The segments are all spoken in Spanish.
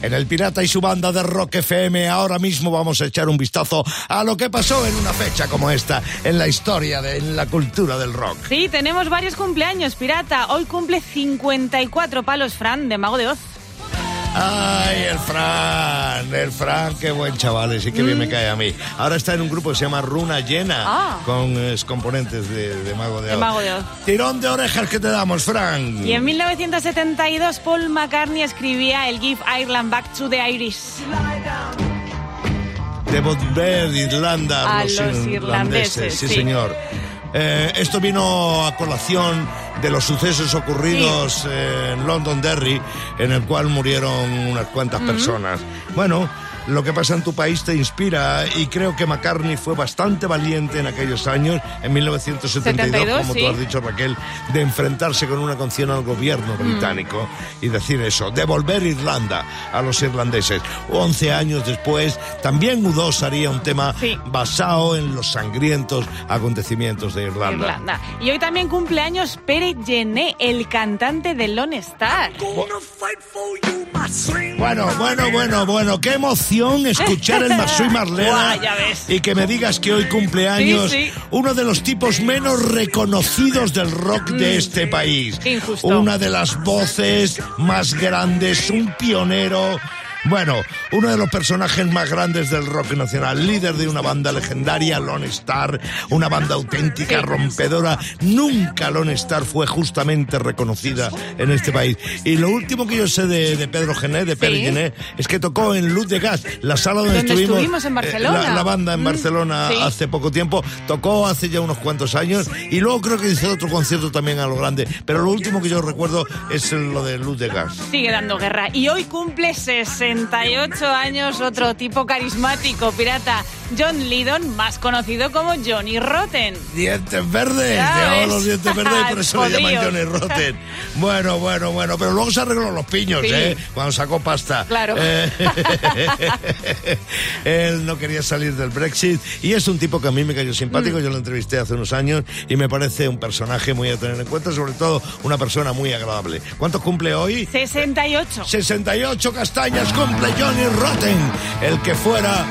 En el Pirata y su banda de Rock FM ahora mismo vamos a echar un vistazo a lo que pasó en una fecha como esta en la historia, de, en la cultura del rock. Sí, tenemos varios cumpleaños, Pirata. Hoy cumple 54 palos Fran de Mago de Oz. Ay, el Fran, el Fran, qué buen chaval, sí que bien me cae a mí. Ahora está en un grupo que se llama Runa Llena, Ah. con eh, componentes de, de Mago de Oz. Mago de Oz. Tirón de orejas que te damos, Fran. Y en 1972 Paul McCartney escribía el Give Ireland Back to the Irish. De volver Irlanda A los irlandeses, sí, sí. señor. Eh, esto vino a colación de los sucesos ocurridos en Londonderry, en el cual murieron unas cuantas personas. Bueno, lo que pasa en tu país te inspira y creo que McCartney fue bastante valiente en aquellos años, en 1972, 72, como sí. tú has dicho Raquel, de enfrentarse con una canción al gobierno Mm. británico y decir eso, devolver Irlanda a los irlandeses. 11 años después, también U2 haría un tema Sí. basado en los sangrientos acontecimientos de Irlanda. Irlanda. Y hoy también cumpleaños Pere Gené, el cantante de Lone Star. Bueno, bueno, bueno, bueno, qué emoción escuchar el Masui Marlena y que me digas que hoy cumpleaños Sí, sí. uno de los tipos menos reconocidos del rock de este país. Mm. Qué injusto. Una de las voces más grandes, un pionero. Bueno, uno de los personajes más grandes del rock nacional, líder de una banda legendaria, Lone Star, una banda auténtica, rompedora. Nunca Lone Star fue justamente reconocida en este país. Y lo último que yo sé de, de Pedro Gené, de Pere Sí. Gené, es que tocó en Luz de Gas, la sala donde, Donde estuvimos. estuvimos en eh, Barcelona. la, la banda en Mm, Barcelona sí. hace poco tiempo. Tocó hace ya unos cuantos años y luego creo que hizo otro concierto también a lo grande. Pero lo último que yo recuerdo es lo de Luz de Gas. Sigue dando guerra. Y hoy cumple 68 años otro tipo carismático, pirata, John Lydon, más conocido como Johnny Rotten. Dientes verdes, llevaba los dientes verdes y por eso le llaman. Johnny Rotten. Bueno, bueno, bueno, pero luego se arregló los piños, Sí. ¿eh? Cuando sacó pasta. Claro. Eh, él no quería salir del Brexit y es un tipo que a mí me cayó Mm. simpático. Yo lo entrevisté hace unos años y me parece un personaje muy a tener en cuenta, sobre todo una persona muy agradable. ¿Cuántos cumple hoy? 68. 68 castañas cumple Johnny Rotten, el que fuera,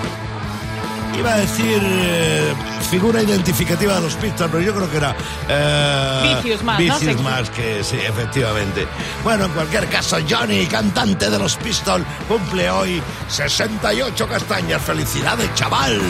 iba a decir, eh, figura identificativa de los Pistols, pero yo creo que era... Eh, Vicious más, ¿no? Vicious Sí. más que sí, efectivamente. Bueno, en cualquier caso, Johnny, cantante de los Pistols, cumple hoy 68 castañas. ¡Felicidades, chaval!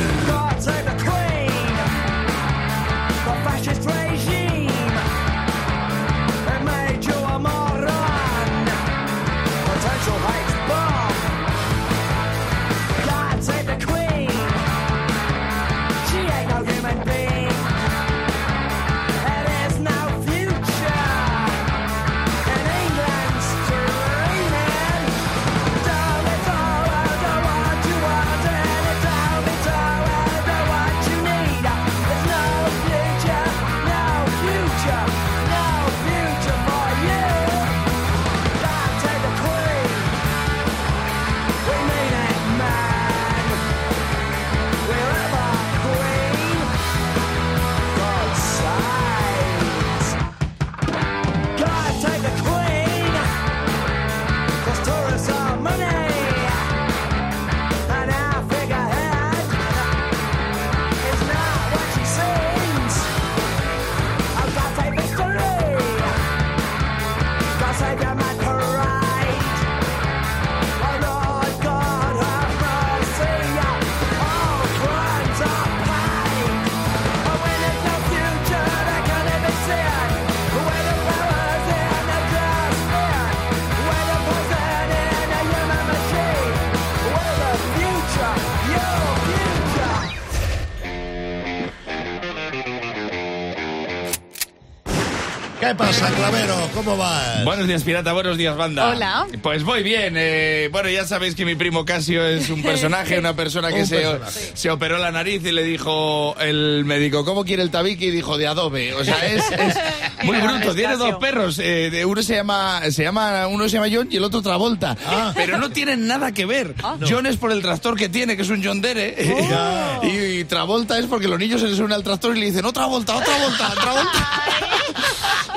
¿Qué pasa, Clavero? ¿Cómo vas? Buenos días, pirata. Buenos días, banda. Hola. Pues voy bien. eh, bueno, ya sabéis que mi primo Casio es un personaje, una persona que Un se, personaje. se operó la nariz y le dijo el médico, ¿cómo quiere el tabique? Y dijo, de adobe. O sea, es, es muy bruto. Tiene dos perros. eh, de- uno se llama, se llama, uno se llama John y el otro Travolta. Ah. Pero no tienen nada que ver. John es por el tractor que tiene, que es un John Dere. Ya. y, Travolta es porque los niños se les suben al tractor y le dicen, otra volta, otra volta, otra volta.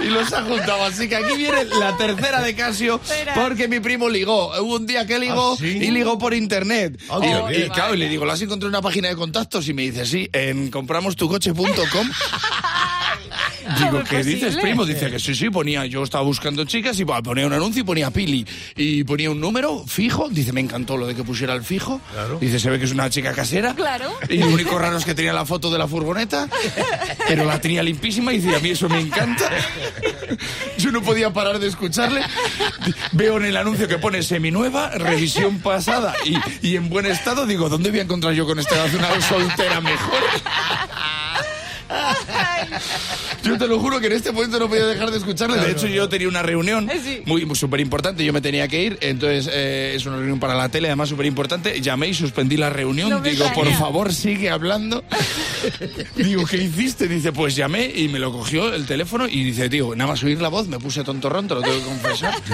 Y los ha juntado. Así que aquí viene la tercera de Casio, porque mi primo ligó. Hubo un día que ligó ¿Ah, sí? y ligó por internet. Ah, y, qué y, bien. claro, y le digo, ¿lo has encontrado en una página de contactos? Y me dice, sí, en compramostucoche.com. Digo, ¿Cómo es ¿qué dices, primo? Dice que sí, sí, ponía, yo estaba buscando chicas y bah, ponía un anuncio y ponía Pili. Y ponía un número fijo. Dice, me encantó lo de que pusiera el fijo. Claro. Dice, se ve que es una chica casera. Claro. Y lo único raro es que tenía la foto de la furgoneta, pero la tenía limpísima y dice, a mí eso me encanta. Yo no podía parar de escucharle. Veo en el anuncio que pone seminueva, revisión pasada y, y en buen estado. Digo, ¿dónde voy a encontrar yo con esta una soltera mejor? Yo te lo juro que en este momento no podía dejar de escucharle. De hecho, yo tenía una reunión Eh, muy súper importante. Yo me tenía que ir. Entonces, eh, es una reunión para la tele, además súper importante. Llamé y suspendí la reunión. No Digo, por favor, sigue hablando. Digo, ¿qué hiciste? Dice, pues llamé y me lo cogió el teléfono y dice, tío, nada más oír la voz me puse tontorrón, te lo tengo que confesar.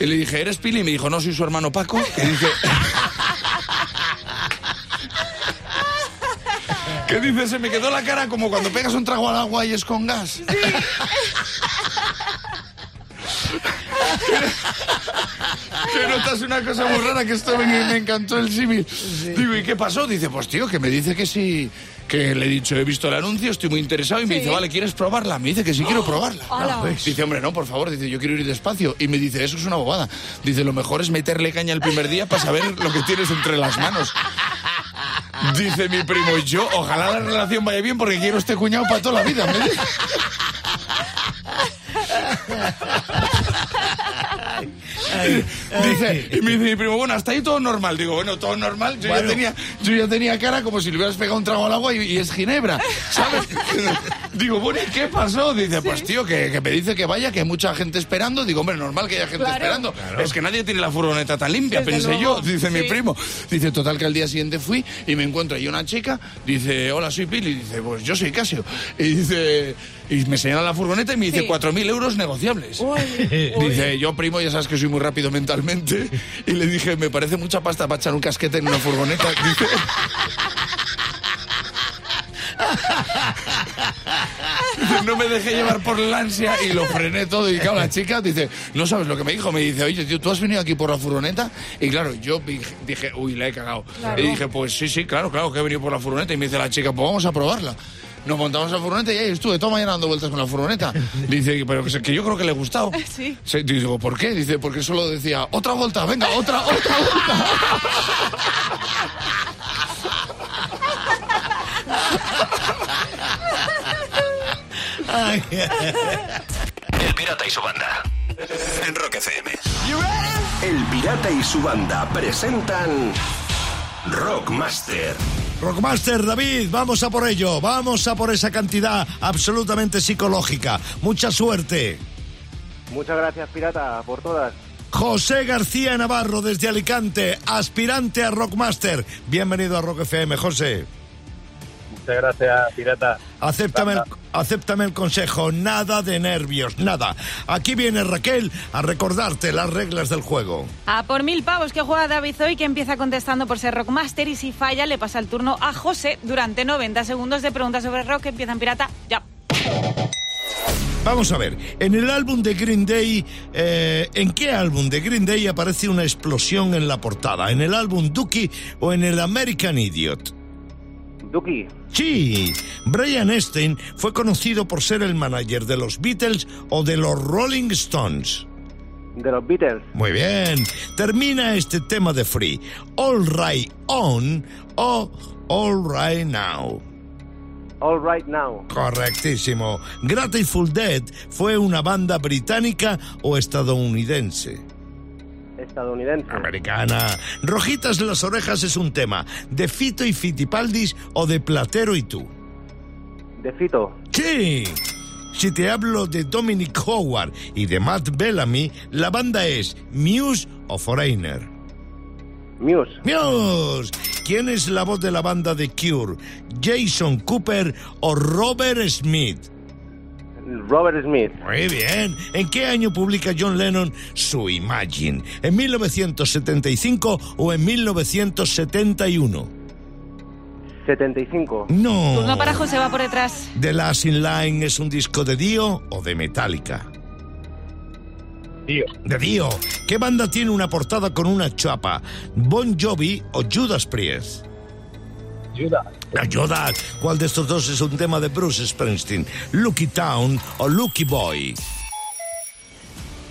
Y le dije, ¿eres Pili? Y me dijo, no, soy su hermano Paco. Que dice... ¿Qué dice? Se me quedó la cara como cuando pegas un trago al agua y es con gas. Que notas una cosa muy rara que esto me, me encantó el símil. Digo, ¿y qué pasó? Dice, pues tío, que me dice que sí, que le he dicho, he visto el anuncio, estoy muy interesado y me Sí. dice, vale, ¿quieres probarla? Me dice que sí quiero probarla. Hola. Dice, hombre, no, por favor, dice, yo quiero ir despacio. Y me dice, eso es una bobada. Dice, lo mejor es meterle caña el primer día para saber lo que tienes entre las manos. Dice mi primo, yo, ojalá la relación vaya bien porque quiero este cuñado para toda la vida. Me dice. Dice, y me dice mi primo, bueno, hasta ahí todo normal. Digo, bueno, todo normal. Yo, Bueno. ya, tenía, yo ya tenía cara como si le hubieras pegado un trago al agua y, y es ginebra, ¿sabes? Digo, bueno, ¿y qué pasó? Dice, pues tío, que, que me dice que vaya, que hay mucha gente esperando. Digo, hombre, normal que haya gente Claro. esperando. Es que nadie tiene la furgoneta tan limpia, Desde pensé luego, yo, dice mi sí. primo. Dice, total que al día siguiente fui y me encuentro ahí una chica, dice, hola, soy Pili. Dice, pues yo soy Casio. Y dice, y me señala la furgoneta y me dice, Sí. 4.000 euros negociables. Dice, yo primo, ya sabes que soy muy rápido mentalmente. Y le dije, me parece mucha pasta para echar un casquete en una furgoneta. Dice, Dice, no me dejé llevar por la ansia y lo frené todo. Y claro, la chica dice, no sabes lo que me dijo. Me dice, oye, tío, ¿tú has venido aquí por la furgoneta? Y claro, yo dije- uy, la he cagado. Claro. Y dije, pues sí, sí, claro, claro que he venido por la furgoneta. Y me dice la chica, pues vamos a probarla. Nos montamos a la furgoneta y ahí estuve toda mañana dando vueltas con la furgoneta. Dice, pero que, que yo creo que le he gustado. Sí. Sí, digo, ¿por qué? Dice, porque solo decía, otra vuelta, venga, otra, otra vuelta. El Pirata y su banda. En Rock FM. El Pirata y su banda presentan Rockmaster. Rockmaster David, vamos a por ello, vamos a por esa cantidad absolutamente psicológica. Mucha suerte. Muchas gracias, Pirata, por todas. José García Navarro desde Alicante, aspirante a Rockmaster. Bienvenido a Rock FM, José. Muchas gracias, Pirata. Acéptame el, acéptame el consejo, nada de nervios, nada. Aquí viene Raquel a recordarte las reglas del juego. A por mil pavos que juega David hoy, que empieza contestando por ser Rockmaster y si falla le pasa el turno a José durante 90 segundos de preguntas sobre rock. Empiezan pirata, ya. Vamos a ver, en el álbum de Green Day, eh, ¿en qué álbum de Green Day aparece una explosión en la portada? ¿En el álbum Dookie o en el American Idiot? Duki, Sí, Brian Epstein fue conocido por ser el manager de los Beatles o de los Rolling Stones. de los Beatles. Muy bien, termina este tema de Free. All Right On o All Right Now. All Right Now. Correctísimo. Grateful Dead fue una banda británica o estadounidense. Estadounidense. Americana. Rojitas las orejas es un tema. ¿De Fito y Fitipaldis o de Platero y tú? De Fito. Sí. Si te hablo de Dominic Howard y de Matt Bellamy, la banda es Muse o Foreigner. Muse. Muse. ¿Quién es la voz de la banda de Cure? ¿Jason Cooper o Robert Smith? Robert Smith. Muy bien. ¿En qué año publica John Lennon su Imagine? ¿En 1975 o en 1971? 75. No. Turno para José va por detrás. ¿The Last in Line es un disco de Dio o de Metallica? Dio. De Dio. ¿Qué banda tiene una portada con una chapa? ¿Bon Jovi o Judas Priest? Ayuda. Ayuda. ¿Cuál de estos dos es un tema de Bruce Springsteen? ¿Lucky Town o Lucky Boy?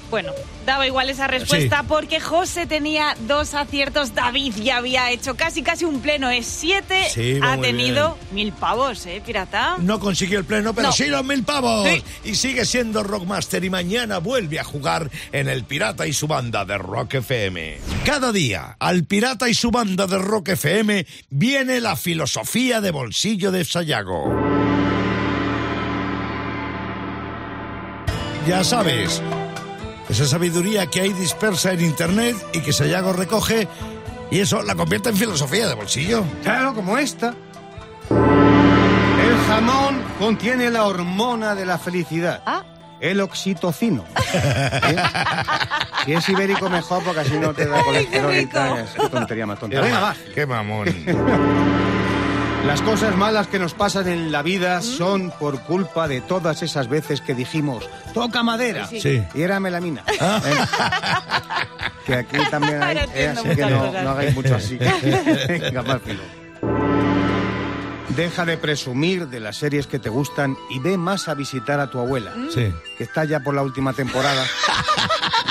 Bueno, daba igual esa respuesta Sí. porque José tenía dos aciertos. David ya había hecho casi casi un pleno. Es siete. Sí, ha tenido mil pavos, ¿eh, pirata? No consiguió el pleno, pero No. sí los mil pavos. Sí. Y sigue siendo Rockmaster y mañana vuelve a jugar en El Pirata y su banda de Rock FM. Cada día, al Pirata y su banda de Rock FM viene la filosofía de bolsillo de Sayago. Ya sabes, esa sabiduría que hay dispersa en Internet y que Sayago recoge y eso la convierte en filosofía de bolsillo. Claro, como esta. El jamón contiene la hormona de la felicidad. Ah. El oxitocino. ¿Eh? Si es ibérico mejor porque así no te da colesterol qué y tal. Es tontería más tonta. Venga, va. Qué mamón. Las cosas malas que nos pasan en la vida son por culpa de todas esas veces que dijimos, toca madera. Sí. Y era melamina. ¿eh? Que aquí también hay, eh, así que no, hagáis mucho así. Venga, más filo. Deja de presumir de las series que te gustan y ve más a visitar a tu abuela, Sí. que está ya por la última temporada.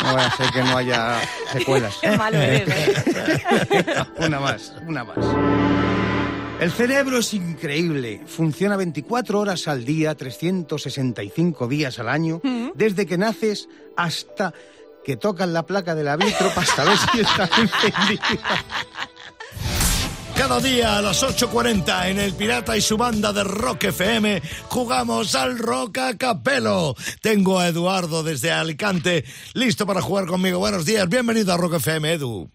No vaya a ser que no haya secuelas. Qué malo eres, ¿eh? una más, una más. El cerebro es increíble. Funciona 24 horas al día, 365 días al año, desde que naces hasta que tocas la placa de la vitro para saber si está encendida. Cada día a las 8.40 en El Pirata y su banda de Rock FM jugamos al Rock a Capelo. Tengo a Eduardo desde Alicante listo para jugar conmigo. Buenos días, bienvenido a Rock FM, Edu.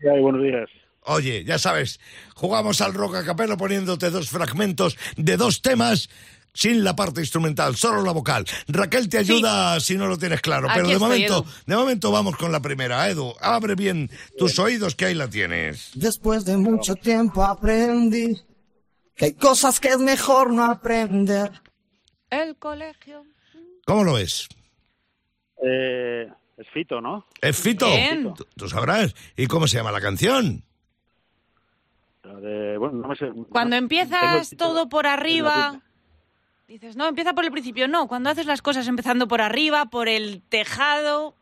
Buenos días. Oye, ya sabes, jugamos al Rock a Capelo poniéndote dos fragmentos de dos temas sin la parte instrumental, solo la vocal. Raquel te ayuda si no lo tienes claro, Aquí pero de estoy, momento, Edu. de momento vamos con la primera. Edu, abre bien tus oídos que ahí la tienes. Después de mucho tiempo aprendí que hay cosas que es mejor no aprender. El colegio. ¿Cómo lo ves? Eh, es Fito, ¿no? ¿Es Fito? Bien. Tú, tú sabrás. ¿Y cómo se llama la canción? La de- bueno, no me sé. Cuando no- empiezas título todo por la arriba, dices, no, empieza por el principio. No, cuando haces las cosas empezando por arriba, por el tejado.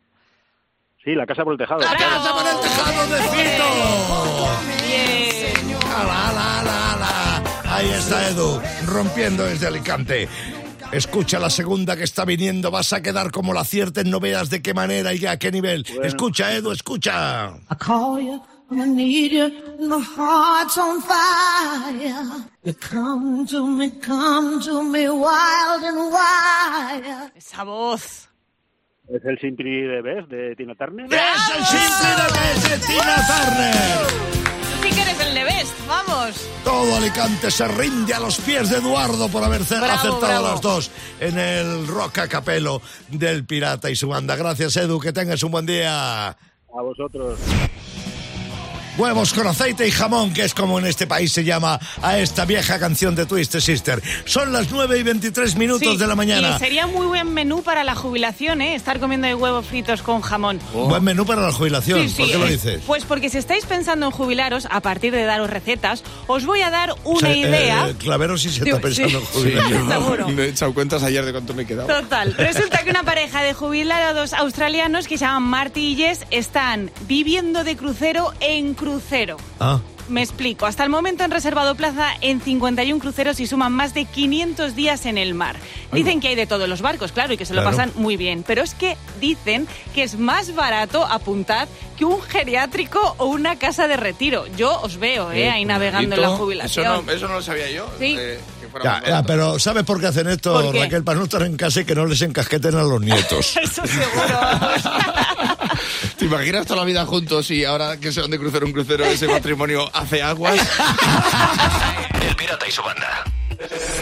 Sí, la casa por el tejado. ¡La claro. casa por el tejado de Fito! Bien. ¡Ala, ala, ala, ala! Ahí está Edu, rompiendo desde Alicante. Escucha la segunda que está viniendo, vas a quedar como la aciertes, no veas de qué manera y a qué nivel. Escucha, Edu, escucha. I call you, I need you, and my heart's on fire. You come to me, come to me, wild and wild. Esa voz. Es el Simply de Beth de Tina Turner. ¡Es el simple de de Tina Turner! Tú sí que eres el de Best, vamos. Todo Alicante se rinde a los pies de Eduardo por haber Bravo, acertado bravo. las dos en el rock a capelo del Pirata y su banda. Gracias, Edu, que tengas un buen día. A vosotros. Huevos con aceite y jamón, que es como en este país se llama a esta vieja canción de Twisted Sister. Son las 9 y 23 minutos Sí, de la mañana. Y sería muy buen menú para la jubilación, ¿eh? Estar comiendo de huevos fritos con jamón. Buen menú para la jubilación. Sí, sí, ¿Por qué lo eh, dices? Pues porque si estáis pensando en jubilaros, a partir de daros recetas, os voy a dar una Se- idea. eh, Clavero sí se Digo, está pensando en. Sí, Seguro. Me he echado cuentas ayer de cuánto me he quedado. Total. Resulta que una pareja de jubilados australianos que se llaman Marty y Jess están viviendo de crucero en crucero. Ah, Me explico. Hasta el momento han reservado plaza en 51 cruceros y suman más de 500 días en el mar. Dicen que hay de todos los barcos, claro, y que se lo pasan muy bien. Pero es que dicen que es más barato, apuntad, que un geriátrico o una casa de retiro. Yo os veo, ¿eh? Ahí navegando en la Eso jubilación. no, eso no lo sabía yo. Sí. ya, ya, pero ¿sabes por qué hacen esto. Raquel? Para no estar en casa y que no les encasqueten a los nietos. Eso seguro. ¿Te imaginas toda la vida juntos y ahora que se van de crucero un crucero ese matrimonio hace aguas? El Pirata y su banda.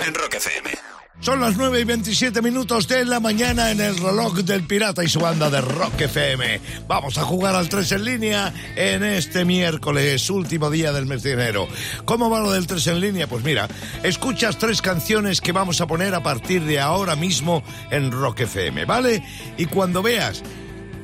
En Rock FM. Son las 9 y 27 minutos de la mañana en el reloj del pirata y su banda de Rock FM. Vamos a jugar al 3 en línea en este miércoles, último día del mes de enero. ¿Cómo va lo del 3 en línea? Pues mira, escuchas tres canciones que vamos a poner a partir de ahora mismo en Rock FM, ¿vale? Y cuando veas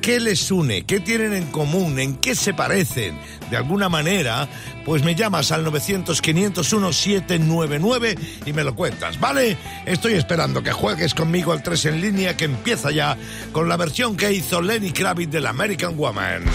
qué les une, qué tienen en común, en qué se parecen, de alguna manera, pues me llamas al 900-501-799 y me lo cuentas, ¿vale? Estoy esperando que juegues conmigo al 3 en línea que empieza ya con la versión que hizo Lenny Kravitz del American Woman.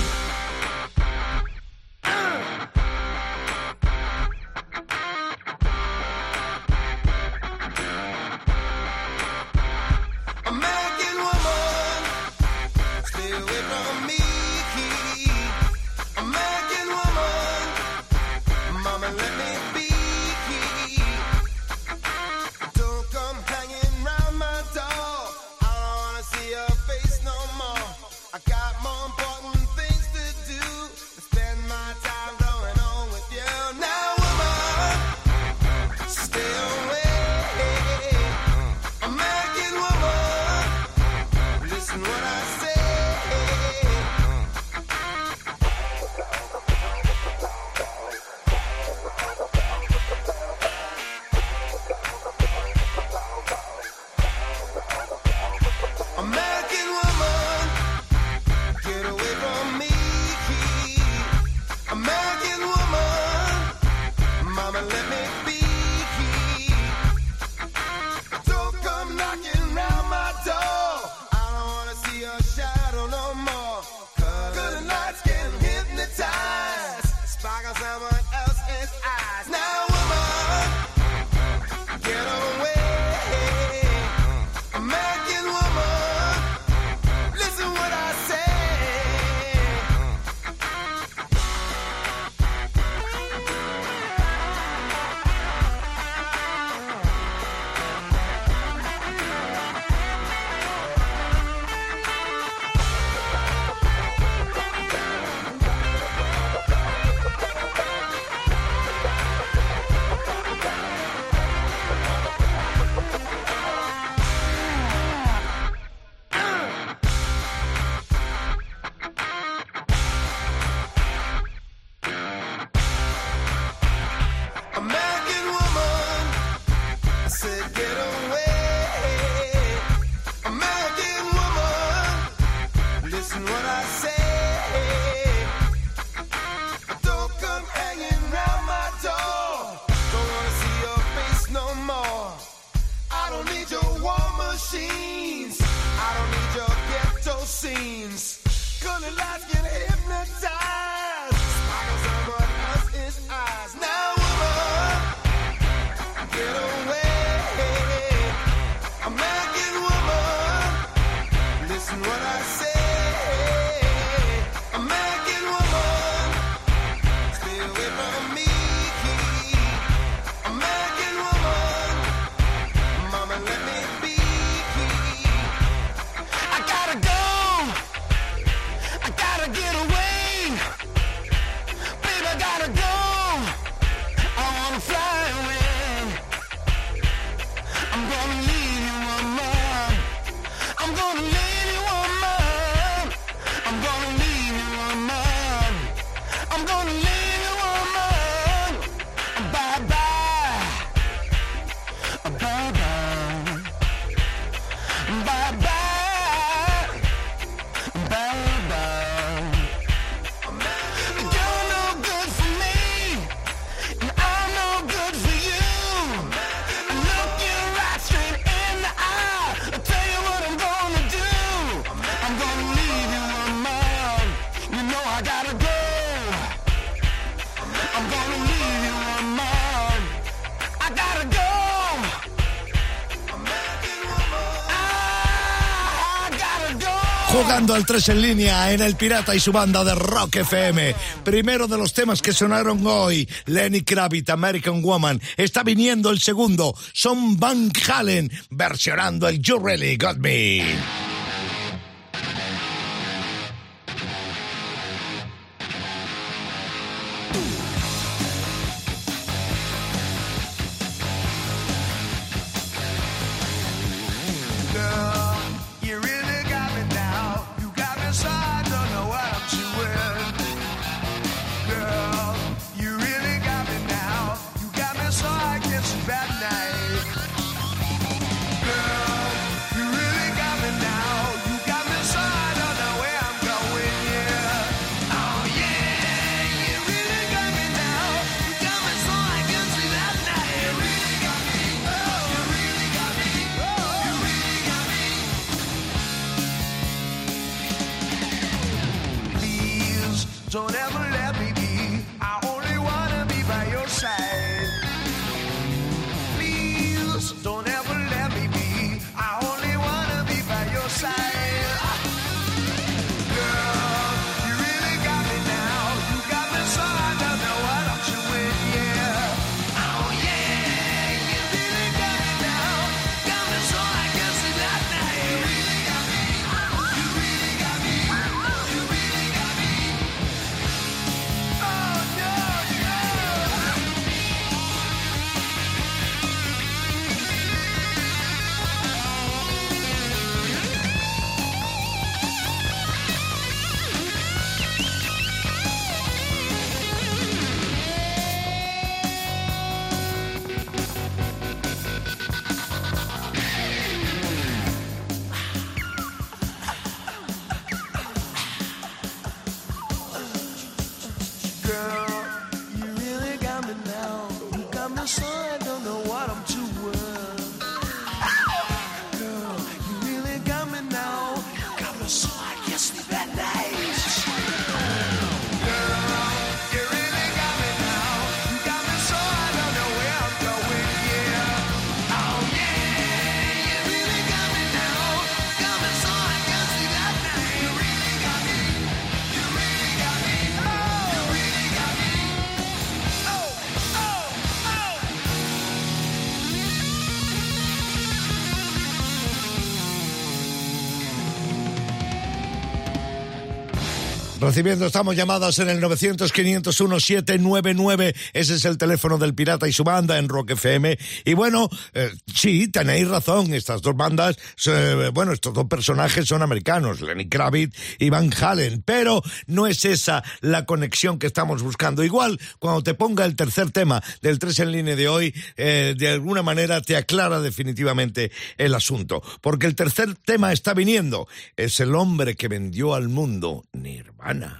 Al 3 en línea en El Pirata y su banda de Rock FM. Primero de los temas que sonaron hoy, Lenny Kravitz, American Woman. Está viniendo el segundo, son Van Halen, versionando el You Really Got Me. I don't know what I'm doing. Recibiendo, estamos llamadas en el 900-501-799. Ese es el teléfono del Pirata y su banda en Rock FM. Y bueno, eh, sí, tenéis razón. Estas dos bandas, eh, bueno, estos dos personajes son americanos, Lenny Kravitz y Van Halen. Pero no es esa la conexión que estamos buscando. Igual, cuando te ponga el tercer tema del 3 en línea de hoy, eh, de alguna manera te aclara definitivamente el asunto. Porque el tercer tema está viniendo. Es el hombre que vendió al mundo Nirvana. Ana.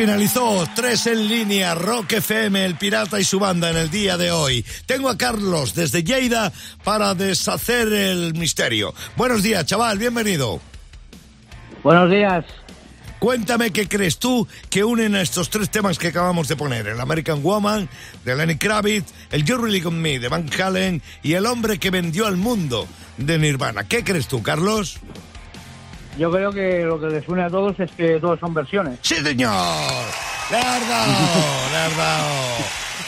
Finalizó tres en línea, Rock FM, El Pirata y su banda en el día de hoy. Tengo a Carlos desde Lleida para deshacer el misterio. Buenos días, chaval, bienvenido. Buenos días. Cuéntame qué crees tú que unen a estos tres temas que acabamos de poner, el American Woman de Lenny Kravitz, el You Really Got Me de Van Halen y el hombre que vendió al mundo de Nirvana. ¿Qué crees tú, Carlos? Yo creo que lo que les une a todos es que todos son versiones. ¡Sí, señor! ¡Le has dado! ¡Le has dado!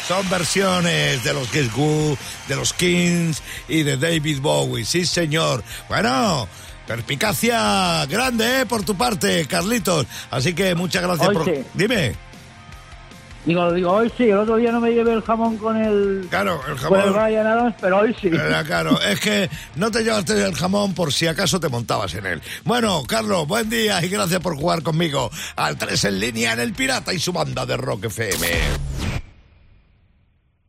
Son versiones de los Who, de los Kings y de David Bowie. Sí, señor. Bueno, perspicacia grande, ¿eh? Por tu parte, Carlitos. Así que muchas gracias Hoy por... sí. Dime. Digo, digo, hoy sí, el otro día no me llevé el jamón con el, Claro, el con el jamón... Ryan Adams, pero hoy sí. Era claro, es que no te llevaste el jamón por si acaso te montabas en él. Bueno, Carlos, buen día y gracias por jugar conmigo al 3 en línea en El Pirata y su banda de Rock FM.